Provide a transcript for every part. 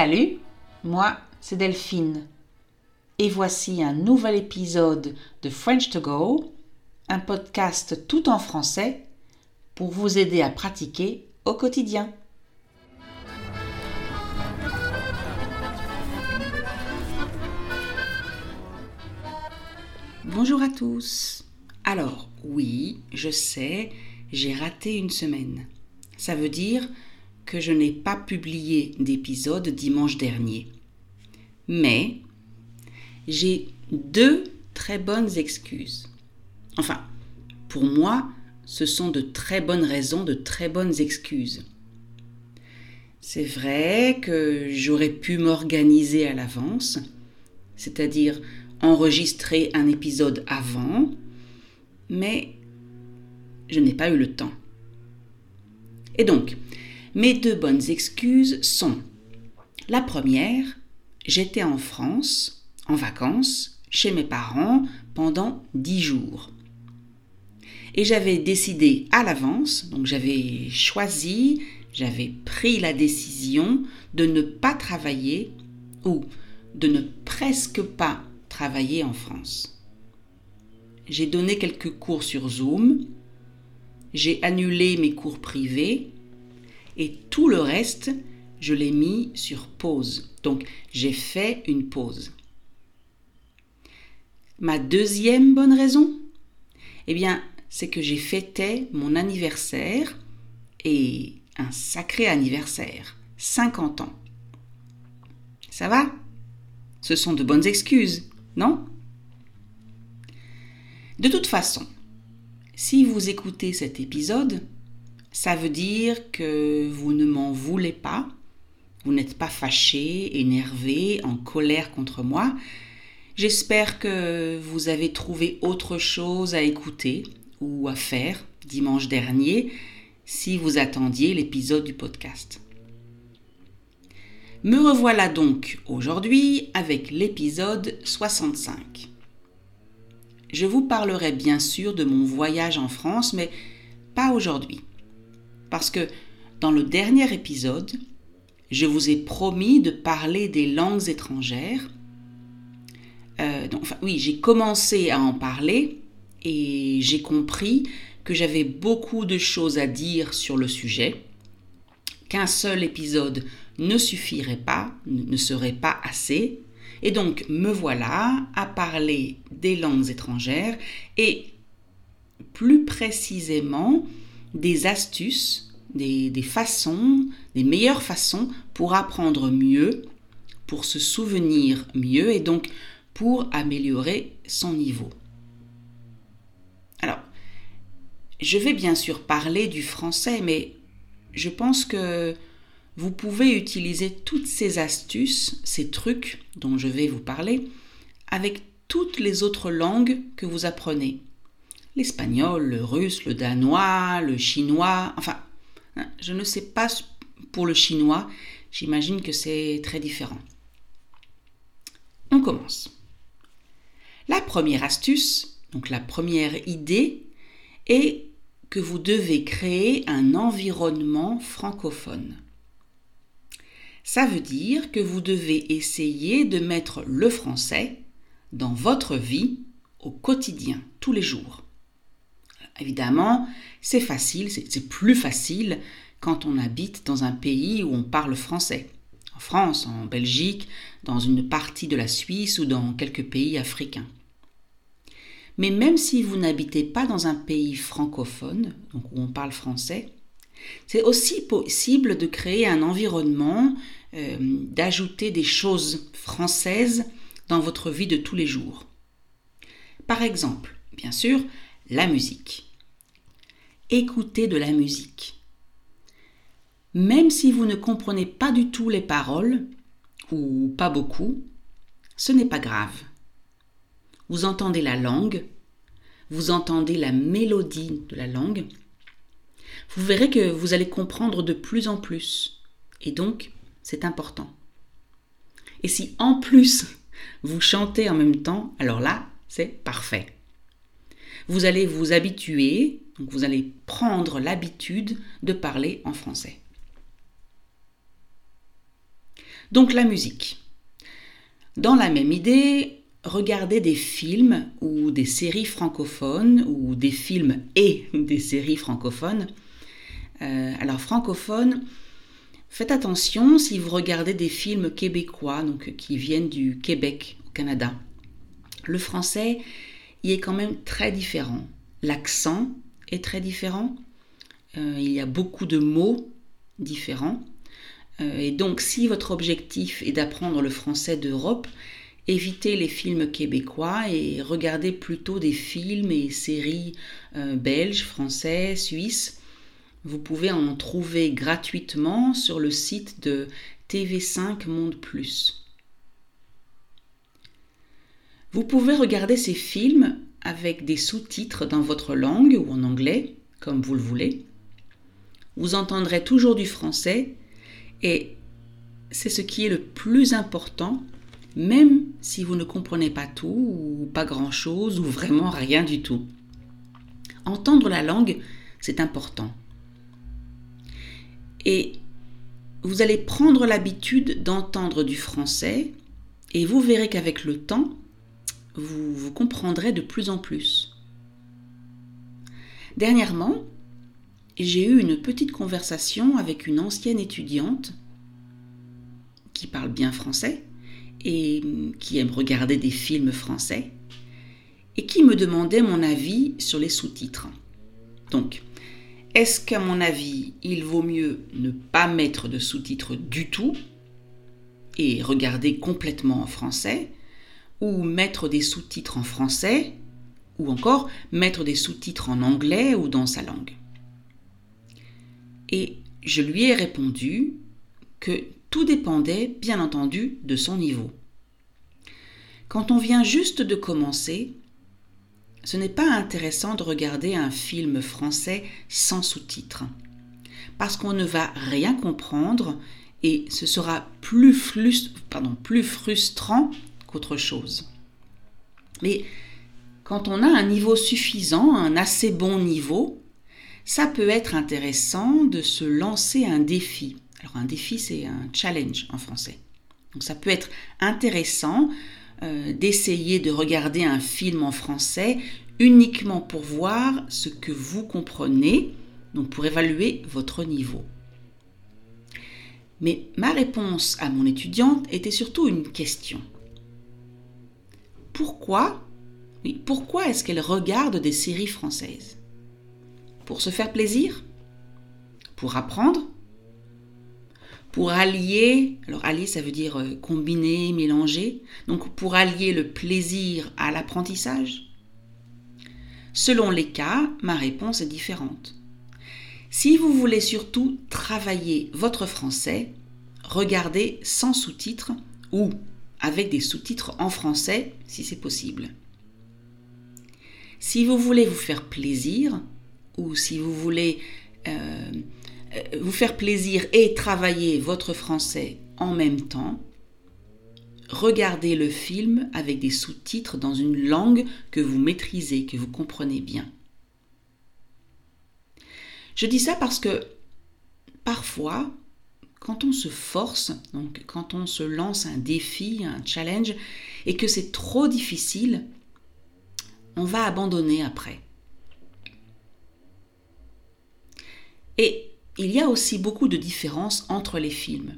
Salut, moi c'est Delphine. Et voici un nouvel épisode de French to Go, un podcast tout en français pour vous aider à pratiquer au quotidien. Bonjour à tous. Alors, oui, je sais, j'ai raté une semaine. Ça veut dire je n'ai pas publié d'épisode dimanche dernier. Mais j'ai deux très bonnes excuses. Enfin, pour moi, ce sont de très bonnes raisons, de très bonnes excuses. C'est vrai que j'aurais pu m'organiser à l'avance, c'est-à-dire enregistrer un épisode avant, mais je n'ai pas eu le temps. Et donc, mes deux bonnes excuses sont la première, j'étais en France, en vacances, chez mes parents pendant dix jours. Et j'avais décidé à l'avance, donc j'avais choisi, j'avais pris la décision de ne pas travailler ou de ne presque pas travailler en France. J'ai donné quelques cours sur Zoom, j'ai annulé mes cours privés et tout le reste, je l'ai mis sur pause. Donc j'ai fait une pause. Ma deuxième bonne raison, eh bien, c'est que j'ai fêté mon anniversaire et un sacré anniversaire, 50 ans. Ça va? Ce sont de bonnes excuses, non? De toute façon, si vous écoutez cet épisode, ça veut dire que vous ne m'en voulez pas, vous n'êtes pas fâché, énervé, en colère contre moi. J'espère que vous avez trouvé autre chose à écouter ou à faire dimanche dernier si vous attendiez l'épisode du podcast. Me revoilà donc aujourd'hui avec l'épisode 65. Je vous parlerai bien sûr de mon voyage en France, mais pas aujourd'hui. Parce que dans le dernier épisode, je vous ai promis de parler des langues étrangères. Euh, donc, oui, j'ai commencé à en parler et j'ai compris que j'avais beaucoup de choses à dire sur le sujet, qu'un seul épisode ne suffirait pas, ne serait pas assez, et donc me voilà à parler des langues étrangères et plus précisément des astuces, des, façons, des meilleures façons pour apprendre mieux, pour se souvenir mieux et donc pour améliorer son niveau. Alors, je vais bien sûr parler du français, mais je pense que vous pouvez utiliser toutes ces astuces, ces trucs dont je vais vous parler, avec toutes les autres langues que vous apprenez l'espagnol, le russe, le danois, le chinois, enfin, hein, je ne sais pas pour le chinois, j'imagine que c'est très différent. On commence. La première astuce, donc la première idée, est que vous devez créer un environnement francophone. Ça veut dire que vous devez essayer de mettre le français dans votre vie au quotidien, tous les jours. Évidemment, c'est facile, c'est plus facile quand on habite dans un pays où on parle français. En France, en Belgique, dans une partie de la Suisse ou dans quelques pays africains. Mais même si vous n'habitez pas dans un pays francophone, donc où on parle français, c'est aussi possible de créer un environnement, euh, d'ajouter des choses françaises dans votre vie de tous les jours. Par exemple, bien sûr, la musique écoutez de la musique. Même si vous ne comprenez pas du tout les paroles, ou pas beaucoup, ce n'est pas grave. Vous entendez la langue, vous entendez la mélodie de la langue, vous verrez que vous allez comprendre de plus en plus. Et donc, c'est important. Et si en plus vous chantez en même temps, alors là, c'est parfait. Vous allez vous habituer donc vous allez prendre l'habitude de parler en français. Donc la musique. Dans la même idée, regardez des films ou des séries francophones ou des films et des séries francophones. Euh, alors francophone, faites attention si vous regardez des films québécois, donc qui viennent du Québec au Canada. Le français y est quand même très différent. L'accent est très différent. Euh, il y a beaucoup de mots différents. Euh, et donc, si votre objectif est d'apprendre le français d'Europe, évitez les films québécois et regardez plutôt des films et séries euh, belges, français, suisses. Vous pouvez en trouver gratuitement sur le site de TV5 Monde Plus. Vous pouvez regarder ces films avec des sous-titres dans votre langue ou en anglais, comme vous le voulez. Vous entendrez toujours du français et c'est ce qui est le plus important, même si vous ne comprenez pas tout ou pas grand-chose ou vraiment rien du tout. Entendre la langue, c'est important. Et vous allez prendre l'habitude d'entendre du français et vous verrez qu'avec le temps, vous, vous comprendrez de plus en plus. Dernièrement, j'ai eu une petite conversation avec une ancienne étudiante qui parle bien français et qui aime regarder des films français et qui me demandait mon avis sur les sous-titres. Donc, est-ce qu'à mon avis, il vaut mieux ne pas mettre de sous-titres du tout et regarder complètement en français ou mettre des sous-titres en français ou encore mettre des sous-titres en anglais ou dans sa langue et je lui ai répondu que tout dépendait bien entendu de son niveau. Quand on vient juste de commencer, ce n'est pas intéressant de regarder un film français sans sous-titres, parce qu'on ne va rien comprendre et ce sera plus, plus frustrant qu'autre chose. Mais quand on a un niveau suffisant, un assez bon niveau, ça peut être intéressant de se lancer un défi. Alors un défi, c'est un challenge en français. Donc ça peut être intéressant euh, d'essayer de regarder un film en français uniquement pour voir ce que vous comprenez, donc pour évaluer votre niveau. Mais ma réponse à mon étudiante était surtout une question. Pourquoi oui, pourquoi est-ce qu'elle regarde des séries françaises? Pour se faire plaisir? Pour apprendre? Pour allier, alors allier ça veut dire euh, combiner, mélanger, donc pour allier le plaisir à l'apprentissage? Selon les cas, ma réponse est différente. Si vous voulez surtout travailler votre français, regardez sans sous-titres ou avec des sous-titres en français si c'est possible. Si vous voulez vous faire plaisir, ou si vous voulez euh, vous faire plaisir et travailler votre français en même temps, regardez le film avec des sous-titres dans une langue que vous maîtrisez, que vous comprenez bien. Je dis ça parce que parfois, quand on se force, donc quand on se lance un défi, un challenge, et que c'est trop difficile, on va abandonner après. Et il y a aussi beaucoup de différences entre les films.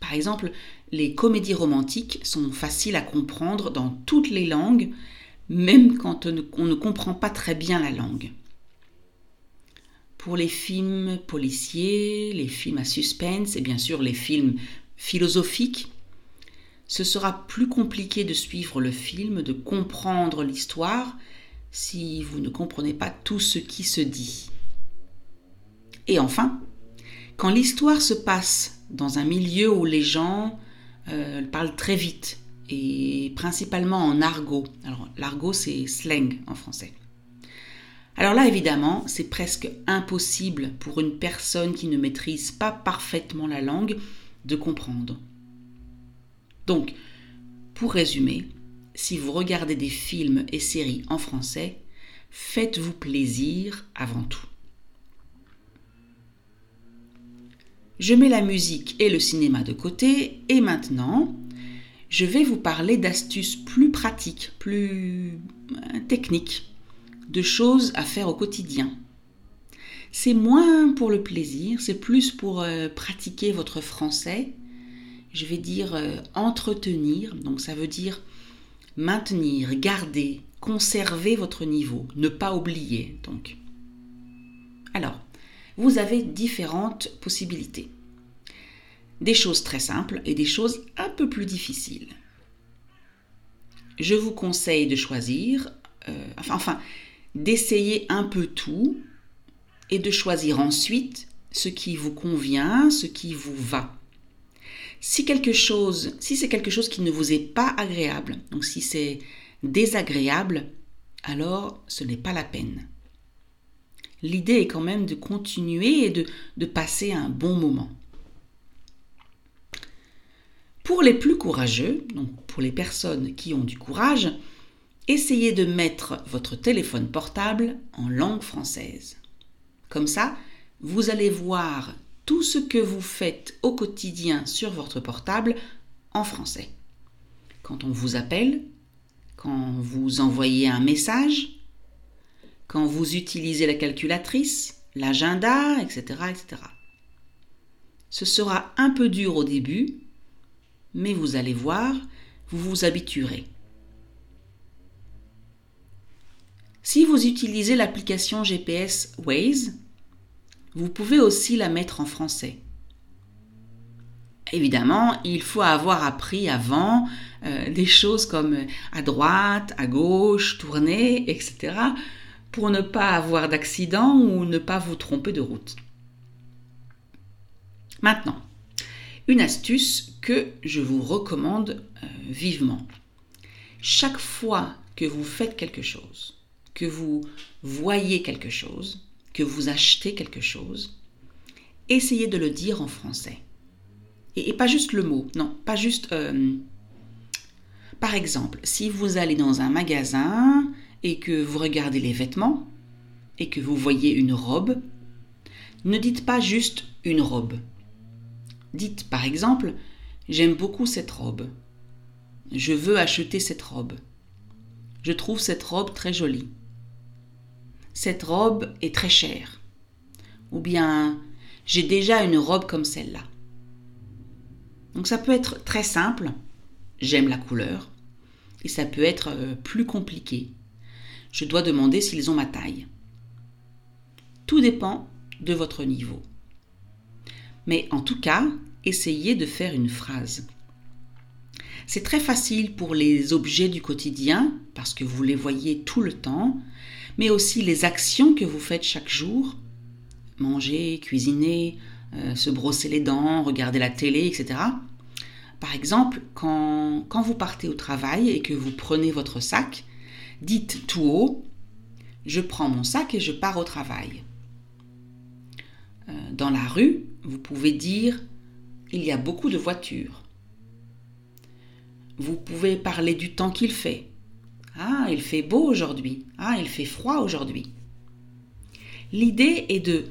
Par exemple, les comédies romantiques sont faciles à comprendre dans toutes les langues, même quand on ne comprend pas très bien la langue. Pour les films policiers, les films à suspense et bien sûr les films philosophiques, ce sera plus compliqué de suivre le film, de comprendre l'histoire, si vous ne comprenez pas tout ce qui se dit. Et enfin, quand l'histoire se passe dans un milieu où les gens euh, parlent très vite et principalement en argot, alors l'argot c'est slang en français. Alors là évidemment c'est presque impossible pour une personne qui ne maîtrise pas parfaitement la langue de comprendre. Donc, pour résumer, si vous regardez des films et séries en français, faites-vous plaisir avant tout. Je mets la musique et le cinéma de côté et maintenant, je vais vous parler d'astuces plus pratiques, plus euh, techniques, de choses à faire au quotidien. C'est moins pour le plaisir, c'est plus pour euh, pratiquer votre français. Je vais dire euh, entretenir, donc ça veut dire maintenir, garder, conserver votre niveau, ne pas oublier donc. Alors, vous avez différentes possibilités. Des choses très simples et des choses un peu plus difficiles. Je vous conseille de choisir, euh, enfin, enfin d'essayer un peu tout et de choisir ensuite ce qui vous convient, ce qui vous va. Si quelque chose, si c'est quelque chose qui ne vous est pas agréable, donc si c'est désagréable, alors ce n'est pas la peine. L'idée est quand même de continuer et de, de passer un bon moment. Pour les plus courageux, donc pour les personnes qui ont du courage, essayez de mettre votre téléphone portable en langue française. Comme ça, vous allez voir tout ce que vous faites au quotidien sur votre portable en français. Quand on vous appelle, quand vous envoyez un message, quand vous utilisez la calculatrice, l'agenda, etc., etc. Ce sera un peu dur au début, mais vous allez voir, vous vous habituerez. Si vous utilisez l'application GPS Waze, vous pouvez aussi la mettre en français. Évidemment, il faut avoir appris avant euh, des choses comme à droite, à gauche, tourner, etc. pour ne pas avoir d'accident ou ne pas vous tromper de route. Maintenant, une astuce que je vous recommande euh, vivement. Chaque fois que vous faites quelque chose, vous voyez quelque chose, que vous achetez quelque chose, essayez de le dire en français. Et, pas juste le mot, non, pas juste... Euh, par exemple, si vous allez dans un magasin et que vous regardez les vêtements et que vous voyez une robe, ne dites pas juste une robe. Dites par exemple, j'aime beaucoup cette robe. Je veux acheter cette robe. Je trouve cette robe très jolie cette robe est très chère. Ou bien, j'ai déjà une robe comme celle-là. Donc ça peut être très simple, j'aime la couleur, et ça peut être euh, plus compliqué. Je dois demander s'ils ont ma taille. Tout dépend de votre niveau. Mais en tout cas, essayez de faire une phrase. C'est très facile pour les objets du quotidien, parce que vous les voyez tout le temps, mais aussi les actions que vous faites chaque jour. Manger, cuisiner, euh, se brosser les dents, regarder la télé, etc. Par exemple, quand, quand vous partez au travail et que vous prenez votre sac, dites tout haut, je prends mon sac et je pars au travail. Euh, dans la rue, vous pouvez dire, il y a beaucoup de voitures. Vous pouvez parler du temps qu'il fait. Ah, il fait beau aujourd'hui. Ah, il fait froid aujourd'hui. L'idée est de,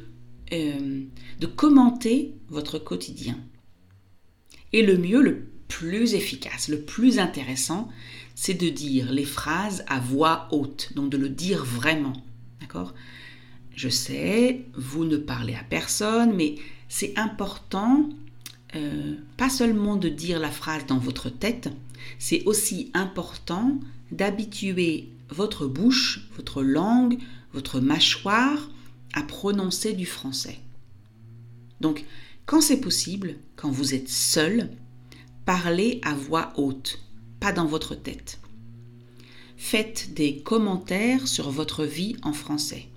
euh, de commenter votre quotidien. Et le mieux, le plus efficace, le plus intéressant, c'est de dire les phrases à voix haute, donc de le dire vraiment. D'accord? Je sais, vous ne parlez à personne, mais c'est important, euh, pas seulement de dire la phrase dans votre tête, c'est aussi important d'habituer votre bouche, votre langue, votre mâchoire à prononcer du français. Donc, quand c'est possible, quand vous êtes seul, parlez à voix haute, pas dans votre tête. Faites des commentaires sur votre vie en français.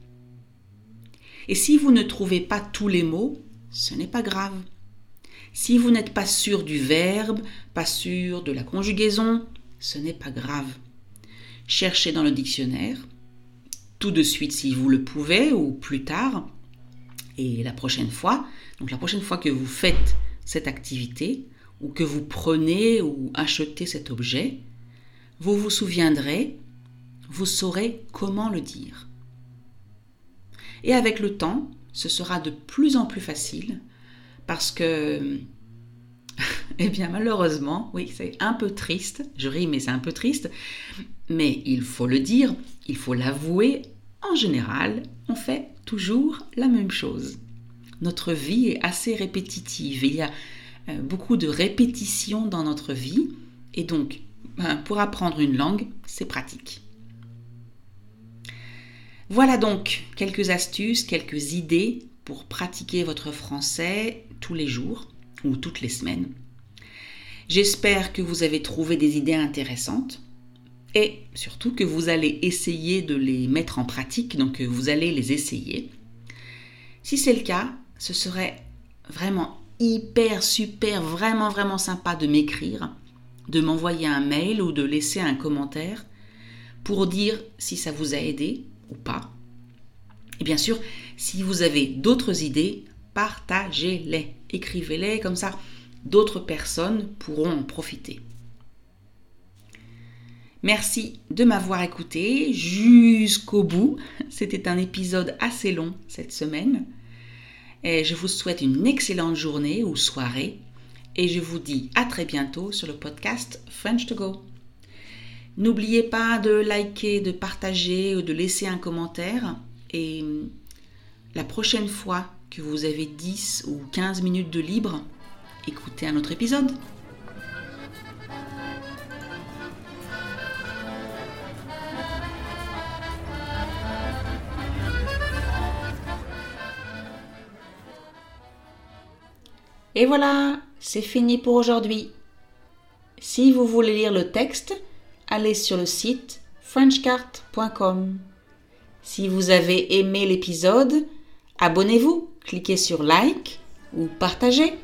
Et si vous ne trouvez pas tous les mots, ce n'est pas grave. Si vous n'êtes pas sûr du verbe, pas sûr de la conjugaison, ce n'est pas grave cherchez dans le dictionnaire, tout de suite si vous le pouvez ou plus tard. Et la prochaine fois, donc la prochaine fois que vous faites cette activité ou que vous prenez ou achetez cet objet, vous vous souviendrez, vous saurez comment le dire. Et avec le temps, ce sera de plus en plus facile parce que, eh bien malheureusement, oui, c'est un peu triste, je ris mais c'est un peu triste, mais il faut le dire, il faut l'avouer, en général, on fait toujours la même chose. Notre vie est assez répétitive, il y a euh, beaucoup de répétitions dans notre vie, et donc ben, pour apprendre une langue, c'est pratique. Voilà donc quelques astuces, quelques idées pour pratiquer votre français les jours ou toutes les semaines. J'espère que vous avez trouvé des idées intéressantes et surtout que vous allez essayer de les mettre en pratique, donc vous allez les essayer. Si c'est le cas, ce serait vraiment hyper, super, vraiment, vraiment sympa de m'écrire, de m'envoyer un mail ou de laisser un commentaire pour dire si ça vous a aidé ou pas. Et bien sûr, si vous avez d'autres idées, partagez-les, écrivez-les comme ça, d'autres personnes pourront en profiter. Merci de m'avoir écouté jusqu'au bout. C'était un épisode assez long cette semaine. Je vous souhaite une excellente journée ou soirée. Et je vous dis à très bientôt sur le podcast French to Go. N'oubliez pas de liker, de partager ou de laisser un commentaire. Et la prochaine fois que vous avez 10 ou 15 minutes de libre, écoutez un autre épisode. Et voilà, c'est fini pour aujourd'hui. Si vous voulez lire le texte, allez sur le site frenchcart.com. Si vous avez aimé l'épisode, abonnez-vous, cliquez sur like ou partagez.